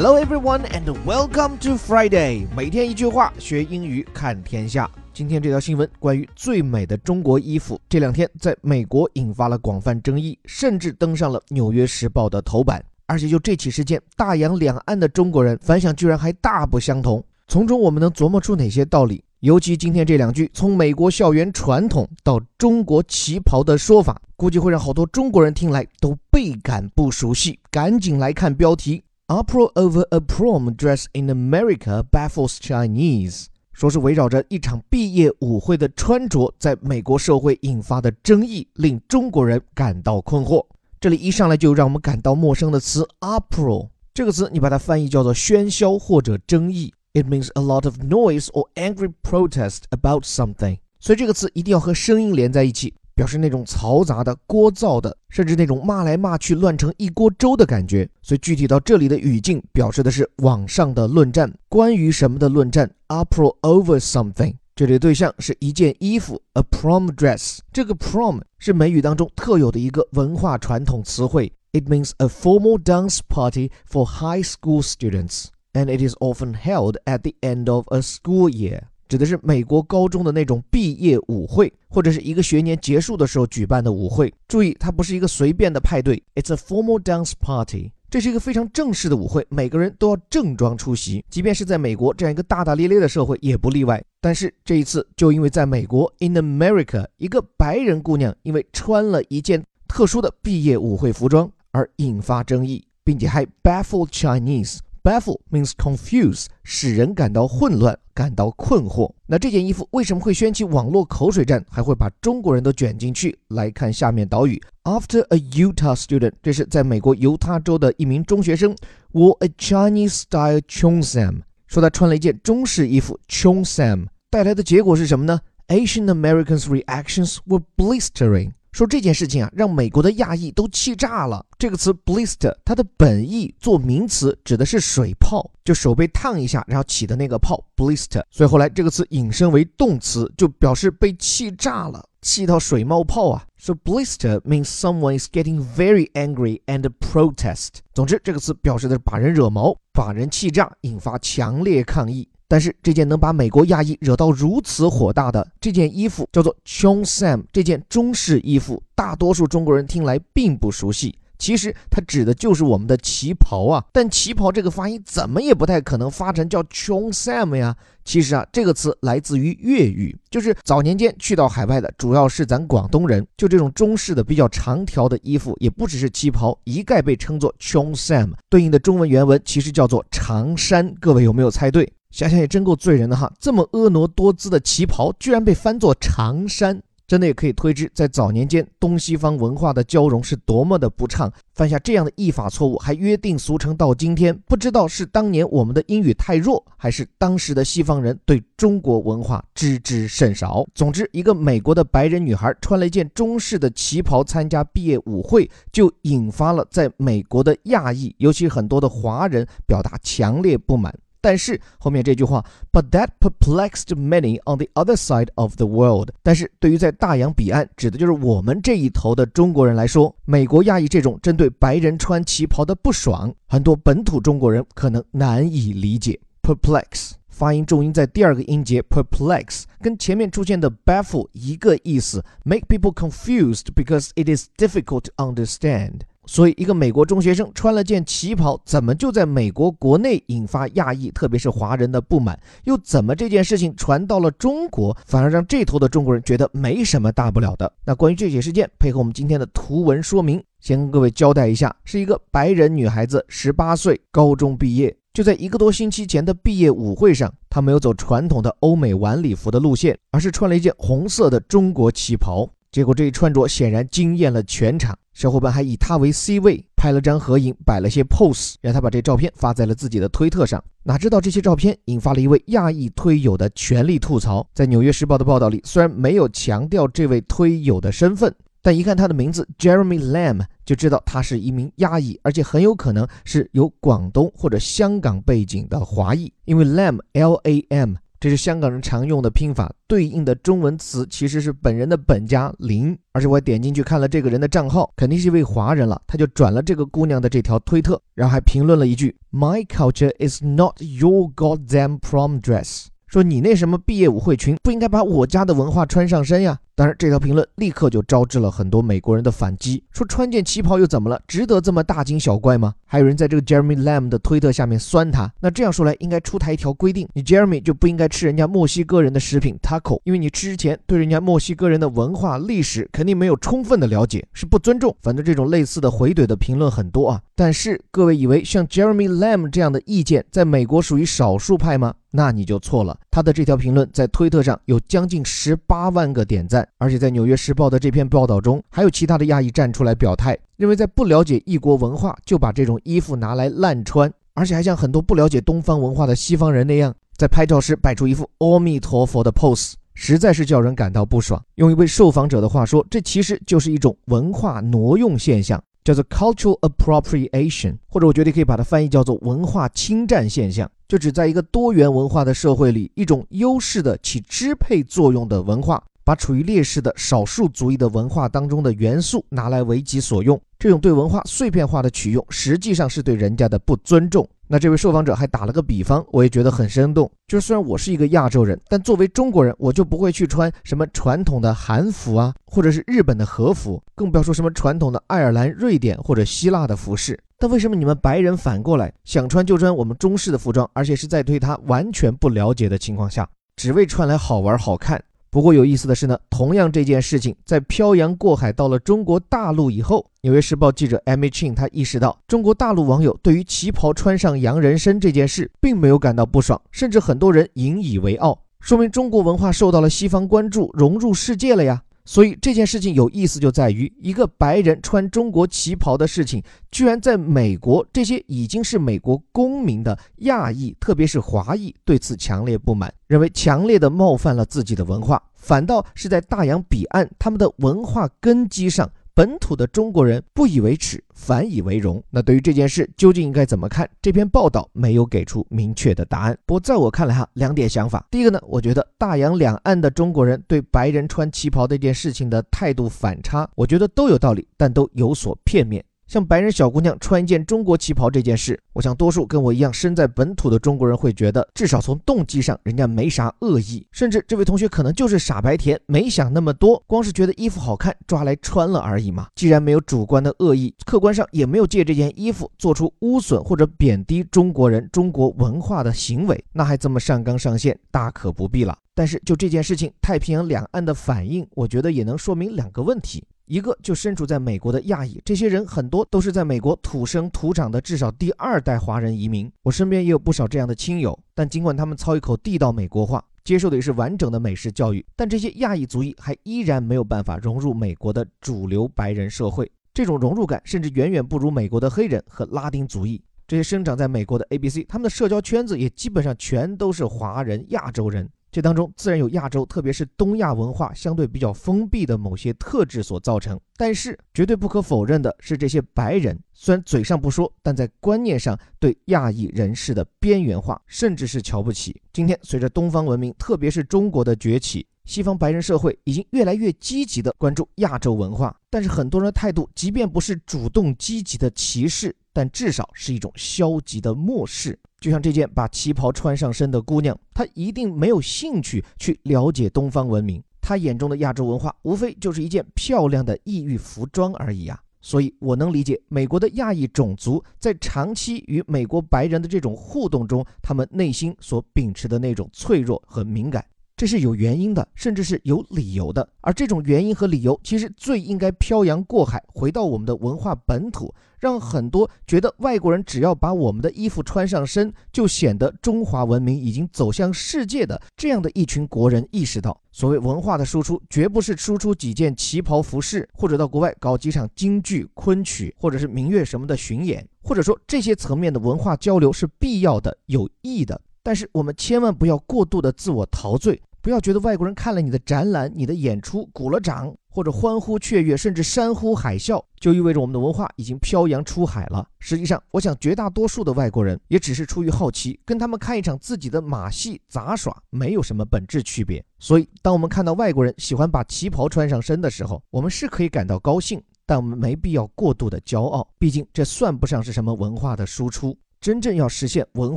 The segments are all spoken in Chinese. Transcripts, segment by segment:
Hello everyone and welcome to Friday。每天一句话，学英语看天下。今天这条新闻关于最美的中国衣服，这两天在美国引发了广泛争议，甚至登上了《纽约时报》的头版。而且就这起事件，大洋两岸的中国人反响居然还大不相同。从中我们能琢磨出哪些道理？尤其今天这两句从美国校园传统到中国旗袍的说法，估计会让好多中国人听来都倍感不熟悉。赶紧来看标题。Uproar over a prom dress in America baffles Chinese，说是围绕着一场毕业舞会的穿着，在美国社会引发的争议，令中国人感到困惑。这里一上来就让我们感到陌生的词 uproar，这个词你把它翻译叫做喧嚣或者争议，it means a lot of noise or angry protest about something，所以这个词一定要和声音连在一起。表示那种嘈杂的、聒噪的，甚至那种骂来骂去、乱成一锅粥的感觉。所以具体到这里的语境，表示的是网上的论战，关于什么的论战？Uproar over something。这里的对象是一件衣服，a prom dress。这个 prom 是美语当中特有的一个文化传统词汇，it means a formal dance party for high school students，and it is often held at the end of a school year。指的是美国高中的那种毕业舞会，或者是一个学年结束的时候举办的舞会。注意，它不是一个随便的派对，It's a formal dance party。这是一个非常正式的舞会，每个人都要正装出席，即便是在美国这样一个大大咧咧的社会也不例外。但是这一次，就因为在美国，in America，一个白人姑娘因为穿了一件特殊的毕业舞会服装而引发争议，并且还 baffled Chinese。Baffle means confuse，使人感到混乱。感到困惑，那这件衣服为什么会掀起网络口水战，还会把中国人都卷进去？来看下面导语：After a Utah student，这是在美国犹他州的一名中学生，wore a Chinese-style chong sam，说他穿了一件中式衣服 chong sam 带来的结果是什么呢？Asian Americans' reactions were blistering。说这件事情啊，让美国的亚裔都气炸了。这个词 blister，它的本意做名词指的是水泡，就手被烫一下，然后起的那个泡 blister。所以后来这个词引申为动词，就表示被气炸了，气到水冒泡啊。So blister means someone is getting very angry and protest。总之，这个词表示的是把人惹毛，把人气炸，引发强烈抗议。但是这件能把美国亚裔惹到如此火大的这件衣服叫做 Chong Sam，这件中式衣服，大多数中国人听来并不熟悉。其实它指的就是我们的旗袍啊，但旗袍这个发音怎么也不太可能发成叫 Chong Sam 呀。其实啊，这个词来自于粤语，就是早年间去到海外的主要是咱广东人，就这种中式的比较长条的衣服，也不只是旗袍，一概被称作 Chong Sam，对应的中文原文其实叫做长衫。各位有没有猜对？想想也真够醉人的哈！这么婀娜多姿的旗袍，居然被翻作长衫，真的也可以推知，在早年间东西方文化的交融是多么的不畅。犯下这样的译法错误，还约定俗成到今天，不知道是当年我们的英语太弱，还是当时的西方人对中国文化知之甚少。总之，一个美国的白人女孩穿了一件中式的旗袍参加毕业舞会，就引发了在美国的亚裔，尤其很多的华人表达强烈不满。但是后面这句话，But that perplexed many on the other side of the world。但是对于在大洋彼岸，指的就是我们这一头的中国人来说，美国亚裔这种针对白人穿旗袍的不爽，很多本土中国人可能难以理解。Perplex 发音重音在第二个音节，perplex 跟前面出现的 baffle 一个意思，make people confused because it is difficult to understand。所以，一个美国中学生穿了件旗袍，怎么就在美国国内引发亚裔，特别是华人的不满？又怎么这件事情传到了中国，反而让这头的中国人觉得没什么大不了的？那关于这起事件，配合我们今天的图文说明，先跟各位交代一下：是一个白人女孩子，十八岁，高中毕业，就在一个多星期前的毕业舞会上，她没有走传统的欧美晚礼服的路线，而是穿了一件红色的中国旗袍。结果这一穿着显然惊艳了全场，小伙伴还以他为 C 位拍了张合影，摆了些 pose，让他把这照片发在了自己的推特上。哪知道这些照片引发了一位亚裔推友的全力吐槽。在《纽约时报》的报道里，虽然没有强调这位推友的身份，但一看他的名字 Jeremy Lam，就知道他是一名亚裔，而且很有可能是有广东或者香港背景的华裔，因为 Lam L A M。这是香港人常用的拼法，对应的中文词其实是本人的本家林。而且我点进去看了这个人的账号，肯定是一位华人了，他就转了这个姑娘的这条推特，然后还评论了一句：“My culture is not your goddamn prom dress。”说你那什么毕业舞会裙不应该把我家的文化穿上身呀？当然，这条评论立刻就招致了很多美国人的反击，说穿件旗袍又怎么了？值得这么大惊小怪吗？还有人在这个 Jeremy Lamb 的推特下面酸他。那这样说来，应该出台一条规定，你 Jeremy 就不应该吃人家墨西哥人的食品 taco，因为你吃之前对人家墨西哥人的文化历史肯定没有充分的了解，是不尊重。反正这种类似的回怼的评论很多啊。但是各位以为像 Jeremy Lamb 这样的意见在美国属于少数派吗？那你就错了。他的这条评论在推特上有将近十八万个点赞。而且在《纽约时报》的这篇报道中，还有其他的亚裔站出来表态，认为在不了解异国文化就把这种衣服拿来滥穿，而且还像很多不了解东方文化的西方人那样，在拍照时摆出一副阿弥陀佛的 pose，实在是叫人感到不爽。用一位受访者的话说，这其实就是一种文化挪用现象，叫做 cultural appropriation，或者我觉得可以把它翻译叫做文化侵占现象，就指在一个多元文化的社会里，一种优势的起支配作用的文化。把处于劣势的少数族裔的文化当中的元素拿来为己所用，这种对文化碎片化的取用，实际上是对人家的不尊重。那这位受访者还打了个比方，我也觉得很生动。就是虽然我是一个亚洲人，但作为中国人，我就不会去穿什么传统的韩服啊，或者是日本的和服，更不要说什么传统的爱尔兰、瑞典或者希腊的服饰。但为什么你们白人反过来想穿就穿我们中式的服装，而且是在对他完全不了解的情况下，只为穿来好玩好看？不过有意思的是呢，同样这件事情在漂洋过海到了中国大陆以后，《纽约时报》记者 Amy Chin 他意识到，中国大陆网友对于旗袍穿上洋人参这件事并没有感到不爽，甚至很多人引以为傲，说明中国文化受到了西方关注，融入世界了呀。所以这件事情有意思就在于，一个白人穿中国旗袍的事情，居然在美国这些已经是美国公民的亚裔，特别是华裔，对此强烈不满，认为强烈的冒犯了自己的文化，反倒是在大洋彼岸他们的文化根基上。本土的中国人不以为耻，反以为荣。那对于这件事究竟应该怎么看？这篇报道没有给出明确的答案。不过在我看来，哈，两点想法。第一个呢，我觉得大洋两岸的中国人对白人穿旗袍这件事情的态度反差，我觉得都有道理，但都有所片面。像白人小姑娘穿一件中国旗袍这件事，我想多数跟我一样身在本土的中国人会觉得，至少从动机上人家没啥恶意，甚至这位同学可能就是傻白甜，没想那么多，光是觉得衣服好看抓来穿了而已嘛。既然没有主观的恶意，客观上也没有借这件衣服做出污损或者贬低中国人、中国文化的行为，那还这么上纲上线，大可不必了。但是就这件事情，太平洋两岸的反应，我觉得也能说明两个问题。一个就身处在美国的亚裔，这些人很多都是在美国土生土长的，至少第二代华人移民。我身边也有不少这样的亲友，但尽管他们操一口地道美国话，接受的也是完整的美式教育，但这些亚裔族裔还依然没有办法融入美国的主流白人社会。这种融入感甚至远远不如美国的黑人和拉丁族裔。这些生长在美国的 A、B、C，他们的社交圈子也基本上全都是华人、亚洲人。这当中自然有亚洲，特别是东亚文化相对比较封闭的某些特质所造成。但是绝对不可否认的是，这些白人虽然嘴上不说，但在观念上对亚裔人士的边缘化，甚至是瞧不起。今天随着东方文明，特别是中国的崛起，西方白人社会已经越来越积极地关注亚洲文化。但是很多人的态度，即便不是主动积极的歧视，但至少是一种消极的漠视。就像这件把旗袍穿上身的姑娘，她一定没有兴趣去了解东方文明。她眼中的亚洲文化，无非就是一件漂亮的异域服装而已啊！所以，我能理解美国的亚裔种族在长期与美国白人的这种互动中，他们内心所秉持的那种脆弱和敏感。这是有原因的，甚至是有理由的。而这种原因和理由，其实最应该漂洋过海回到我们的文化本土，让很多觉得外国人只要把我们的衣服穿上身，就显得中华文明已经走向世界的这样的一群国人意识到，所谓文化的输出，绝不是输出几件旗袍服饰，或者到国外搞几场京剧、昆曲，或者是民乐什么的巡演，或者说这些层面的文化交流是必要的、有益的。但是我们千万不要过度的自我陶醉，不要觉得外国人看了你的展览、你的演出，鼓了掌或者欢呼雀跃，甚至山呼海啸，就意味着我们的文化已经漂洋出海了。实际上，我想绝大多数的外国人也只是出于好奇，跟他们看一场自己的马戏杂耍没有什么本质区别。所以，当我们看到外国人喜欢把旗袍穿上身的时候，我们是可以感到高兴，但我们没必要过度的骄傲，毕竟这算不上是什么文化的输出。真正要实现文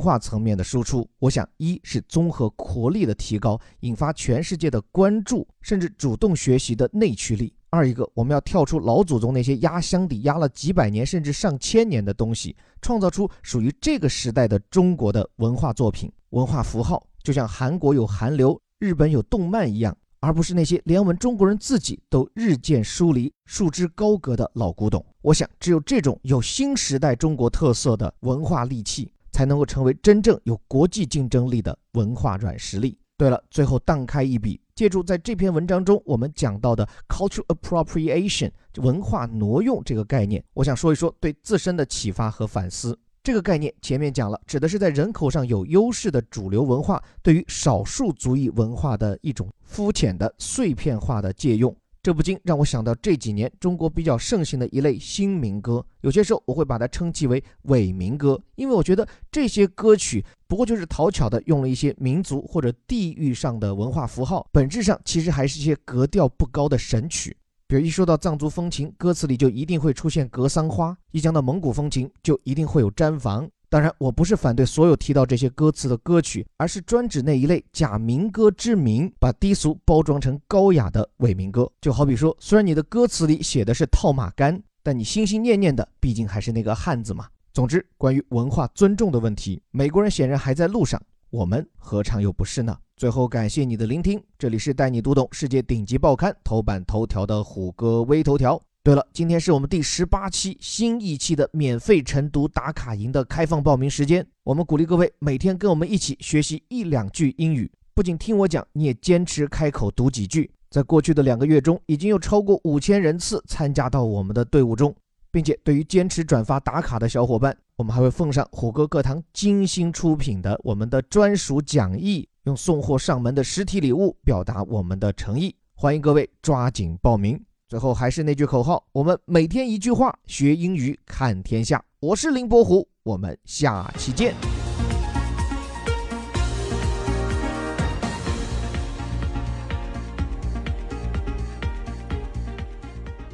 化层面的输出，我想一是综合国力的提高，引发全世界的关注，甚至主动学习的内驱力；二一个我们要跳出老祖宗那些压箱底压了几百年甚至上千年的东西，创造出属于这个时代的中国的文化作品、文化符号，就像韩国有韩流，日本有动漫一样。而不是那些连我们中国人自己都日渐疏离、束之高阁的老古董。我想，只有这种有新时代中国特色的文化利器，才能够成为真正有国际竞争力的文化软实力。对了，最后荡开一笔，借助在这篇文章中我们讲到的 cultural appropriation 文化挪用这个概念，我想说一说对自身的启发和反思。这个概念前面讲了，指的是在人口上有优势的主流文化对于少数族裔文化的一种肤浅的碎片化的借用。这不禁让我想到这几年中国比较盛行的一类新民歌，有些时候我会把它称其为伪民歌，因为我觉得这些歌曲不过就是讨巧的用了一些民族或者地域上的文化符号，本质上其实还是一些格调不高的神曲。比如一说到藏族风情，歌词里就一定会出现格桑花；一讲到蒙古风情，就一定会有毡房。当然，我不是反对所有提到这些歌词的歌曲，而是专指那一类假民歌之名，把低俗包装成高雅的伪民歌。就好比说，虽然你的歌词里写的是套马杆，但你心心念念的毕竟还是那个汉子嘛。总之，关于文化尊重的问题，美国人显然还在路上，我们何尝又不是呢？最后，感谢你的聆听。这里是带你读懂世界顶级报刊头版头条的虎哥微头条。对了，今天是我们第十八期新一期的免费晨读打卡营的开放报名时间。我们鼓励各位每天跟我们一起学习一两句英语，不仅听我讲，你也坚持开口读几句。在过去的两个月中，已经有超过五千人次参加到我们的队伍中，并且对于坚持转发打卡的小伙伴，我们还会奉上虎哥课堂精心出品的我们的专属讲义。用送货上门的实体礼物表达我们的诚意，欢迎各位抓紧报名。最后还是那句口号，我们每天一句话，学英语看天下。我是林伯虎，我们下期见。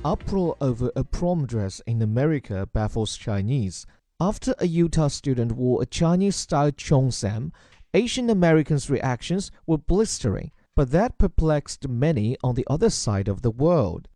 Uproar over a prom dress in America baffles Chinese after a Utah student wore a Chinese-style cheongsam. Asian Americans' reactions were blistering, but that perplexed many on the other side of the world.